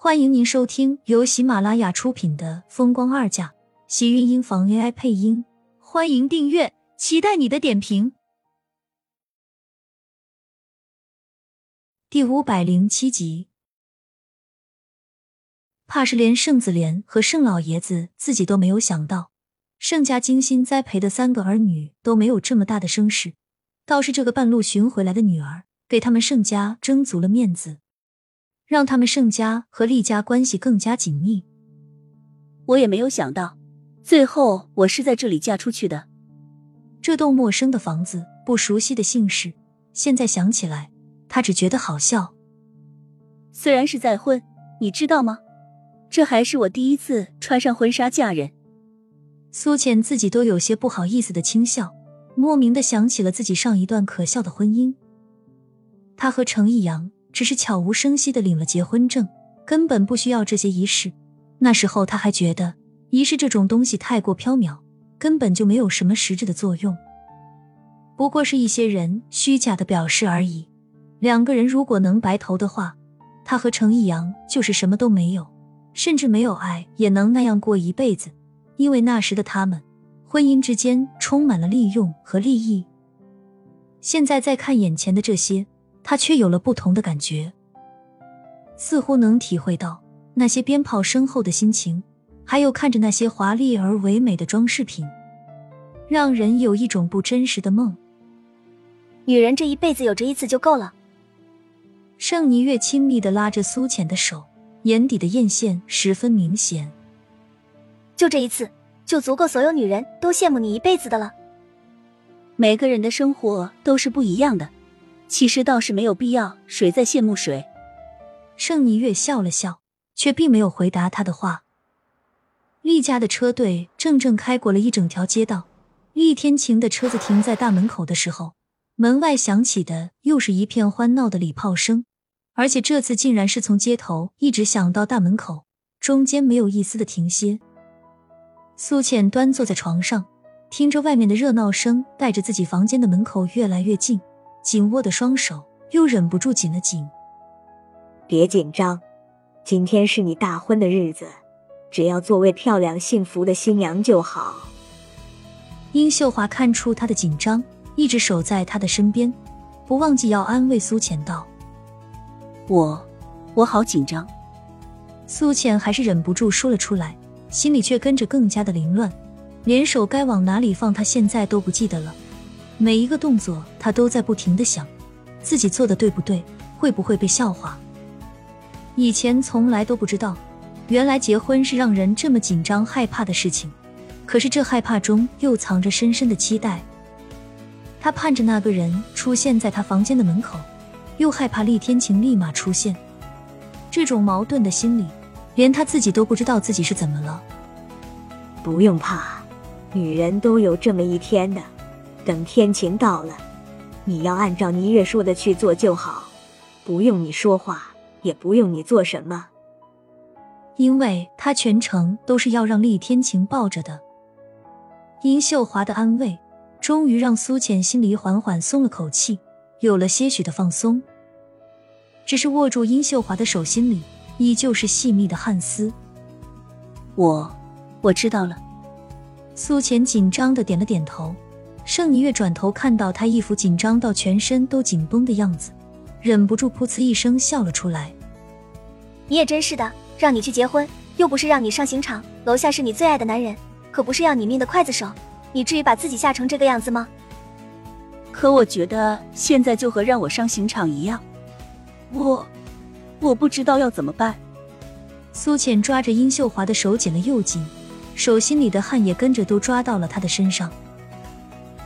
欢迎您收听由喜马拉雅出品的《风光二嫁》，喜运音房 AI 配音。欢迎订阅，期待你的点评。第五百零七集，怕是连盛子莲和盛老爷子自己都没有想到，盛家精心栽培的三个儿女都没有这么大的声势，倒是这个半路寻回来的女儿，给他们盛家争足了面子。让他们盛家和厉家关系更加紧密。我也没有想到，最后我是在这里嫁出去的。这栋陌生的房子，不熟悉的姓氏，现在想起来，他只觉得好笑。虽然是再婚，你知道吗？这还是我第一次穿上婚纱嫁人。苏浅自己都有些不好意思的轻笑，莫名的想起了自己上一段可笑的婚姻。他和程逸阳。只是悄无声息的领了结婚证，根本不需要这些仪式。那时候他还觉得仪式这种东西太过缥缈，根本就没有什么实质的作用，不过是一些人虚假的表示而已。两个人如果能白头的话，他和程逸阳就是什么都没有，甚至没有爱也能那样过一辈子。因为那时的他们，婚姻之间充满了利用和利益。现在再看眼前的这些。他却有了不同的感觉，似乎能体会到那些鞭炮声后的心情，还有看着那些华丽而唯美的装饰品，让人有一种不真实的梦。女人这一辈子有这一次就够了。盛霓月亲密的拉着苏浅的手，眼底的艳羡十分明显。就这一次，就足够所有女人都羡慕你一辈子的了。每个人的生活都是不一样的。其实倒是没有必要，谁在羡慕谁？盛霓月笑了笑，却并没有回答他的话。厉家的车队正正开过了一整条街道，厉天晴的车子停在大门口的时候，门外响起的又是一片欢闹的礼炮声，而且这次竟然是从街头一直响到大门口，中间没有一丝的停歇。苏浅端坐在床上，听着外面的热闹声，带着自己房间的门口越来越近。紧握的双手又忍不住紧了紧。别紧张，今天是你大婚的日子，只要做位漂亮幸福的新娘就好。殷秀华看出他的紧张，一直守在他的身边，不忘记要安慰苏浅道：“我，我好紧张。”苏浅还是忍不住说了出来，心里却跟着更加的凌乱，连手该往哪里放，他现在都不记得了。每一个动作，他都在不停的想，自己做的对不对，会不会被笑话。以前从来都不知道，原来结婚是让人这么紧张害怕的事情。可是这害怕中又藏着深深的期待。他盼着那个人出现在他房间的门口，又害怕厉天晴立马出现。这种矛盾的心理，连他自己都不知道自己是怎么了。不用怕，女人都有这么一天的。等天晴到了，你要按照倪月说的去做就好，不用你说话，也不用你做什么，因为他全程都是要让厉天晴抱着的。殷秀华的安慰，终于让苏浅心里缓缓松了口气，有了些许的放松。只是握住殷秀华的手心里，依旧是细密的汗丝。我，我知道了。苏浅紧张的点了点头。盛霓月转头看到他一副紧张到全身都紧绷的样子，忍不住噗呲一声笑了出来。你也真是的，让你去结婚，又不是让你上刑场，楼下是你最爱的男人，可不是要你命的刽子手，你至于把自己吓成这个样子吗？可我觉得现在就和让我上刑场一样，我，我不知道要怎么办。苏浅抓着殷秀华的手紧了又紧，手心里的汗也跟着都抓到了她的身上。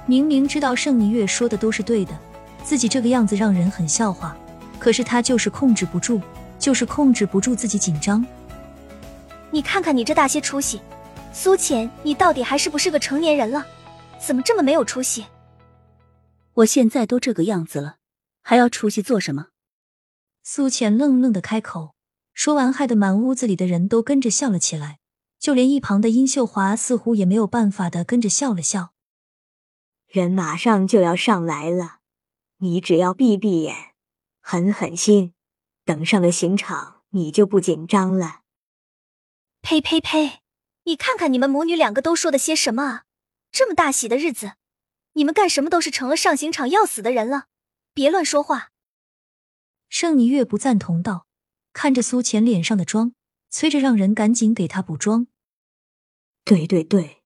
明明知道盛霓月说的都是对的，自己这个样子让人很笑话，可是他就是控制不住，就是控制不住自己紧张。你看看你这大些出息，苏浅，你到底还是不是个成年人了？怎么这么没有出息？我现在都这个样子了，还要出息做什么？苏浅愣愣的开口，说完，害得满屋子里的人都跟着笑了起来，就连一旁的殷秀华似乎也没有办法的跟着笑了笑。人马上就要上来了，你只要闭闭眼，狠狠心，等上了刑场，你就不紧张了？呸呸呸！你看看你们母女两个都说的些什么啊！这么大喜的日子，你们干什么都是成了上刑场要死的人了，别乱说话。盛霓月不赞同道，看着苏浅脸上的妆，催着让人赶紧给她补妆。对对对，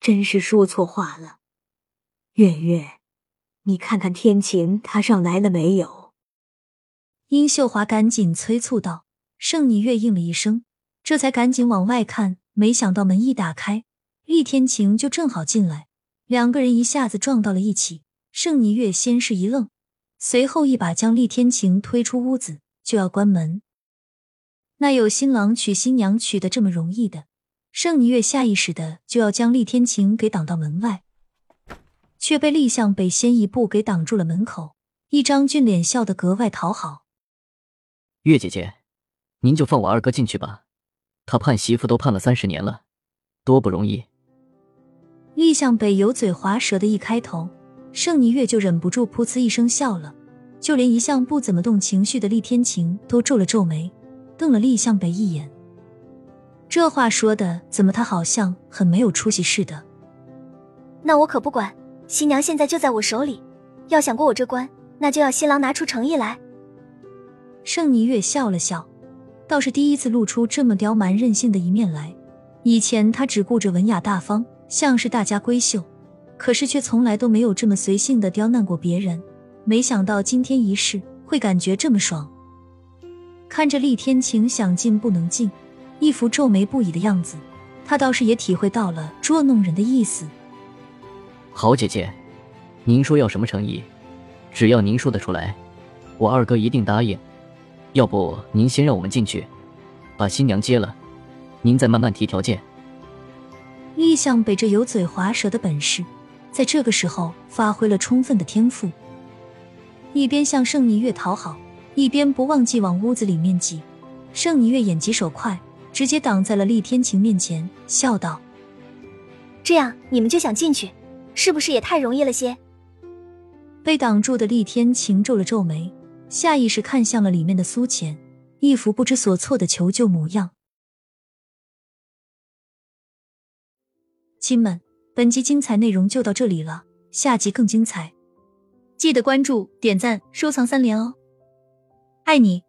真是说错话了。月月，你看看天晴他上来了没有？殷秀华赶紧催促道。盛霓月应了一声，这才赶紧往外看。没想到门一打开，厉天晴就正好进来，两个人一下子撞到了一起。盛霓月先是一愣，随后一把将厉天晴推出屋子，就要关门。那有新郎娶新娘娶的这么容易的？盛霓月下意识的就要将厉天晴给挡到门外，却被厉向北先一步给挡住了门口，一张俊脸笑得格外讨好。月姐姐，您就放我二哥进去吧。他盼媳妇都盼了三十年了，多不容易。厉向北油嘴滑舌的一开头，盛霓月就忍不住噗呲一声笑了，就连一向不怎么动情绪的厉天晴都皱了皱眉，瞪了厉向北一眼。这话说的怎么他好像很没有出息似的？那我可不管，新娘现在就在我手里，要想过我这关，那就要新郎拿出诚意来。盛霓月笑了笑。倒是第一次露出这么刁蛮任性的一面来。以前他只顾着文雅大方，像是大家闺秀，可是却从来都没有这么随性的刁难过别人。没想到今天一试，会感觉这么爽。看着厉天晴想进不能进，一副皱眉不已的样子，他倒是也体会到了捉弄人的意思。好姐姐，您说要什么诚意，只要您说得出来，我二哥一定答应。要不您先让我们进去，把新娘接了，您再慢慢提条件。厉向北这油嘴滑舌的本事，在这个时候发挥了充分的天赋，一边向盛霓月讨好，一边不忘记往屋子里面挤。盛霓月眼疾手快，直接挡在了厉天晴面前，笑道：“这样你们就想进去，是不是也太容易了些？”被挡住的厉天晴皱了皱眉。下意识看向了里面的苏浅，一副不知所措的求救模样。亲们，本集精彩内容就到这里了，下集更精彩，记得关注、点赞、收藏三连哦！爱你。